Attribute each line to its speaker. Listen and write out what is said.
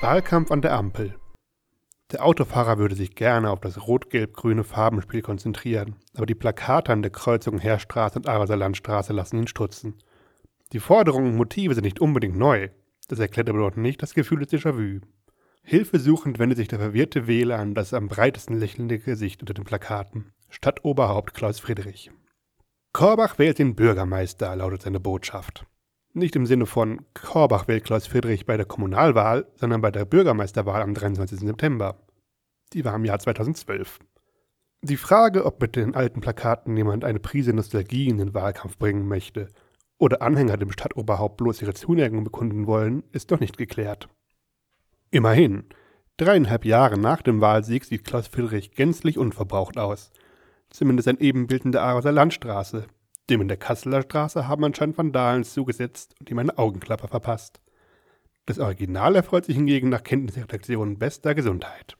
Speaker 1: Wahlkampf an der Ampel. Der Autofahrer würde sich gerne auf das rot-gelb-grüne Farbenspiel konzentrieren, aber die Plakate an der Kreuzung Heerstraße und Araser Landstraße lassen ihn stutzen. Die Forderungen und Motive sind nicht unbedingt neu, das erklärt aber noch nicht das Gefühl des Déjà-vu. Hilfesuchend wendet sich der verwirrte Wähler an das am breitesten lächelnde Gesicht unter den Plakaten. Stadtoberhaupt Klaus Friedrich. Korbach wählt den Bürgermeister, lautet seine Botschaft. Nicht im Sinne von Korbach wählt Klaus Friedrich bei der Kommunalwahl, sondern bei der Bürgermeisterwahl am 23. September. Die war im Jahr 2012. Die Frage, ob mit den alten Plakaten jemand eine Prise Nostalgie in den Wahlkampf bringen möchte oder Anhänger dem Stadtoberhaupt bloß ihre Zuneigung bekunden wollen, ist noch nicht geklärt. Immerhin, dreieinhalb Jahre nach dem Wahlsieg sieht Klaus Friedrich gänzlich unverbraucht aus. Zumindest ein Ebenbild in der Araser Landstraße, dem in der Kasseler Straße haben anscheinend Vandalen zugesetzt und ihm eine Augenklappe verpasst. Das Original erfreut sich hingegen nach Kenntnisredaktionen bester Gesundheit.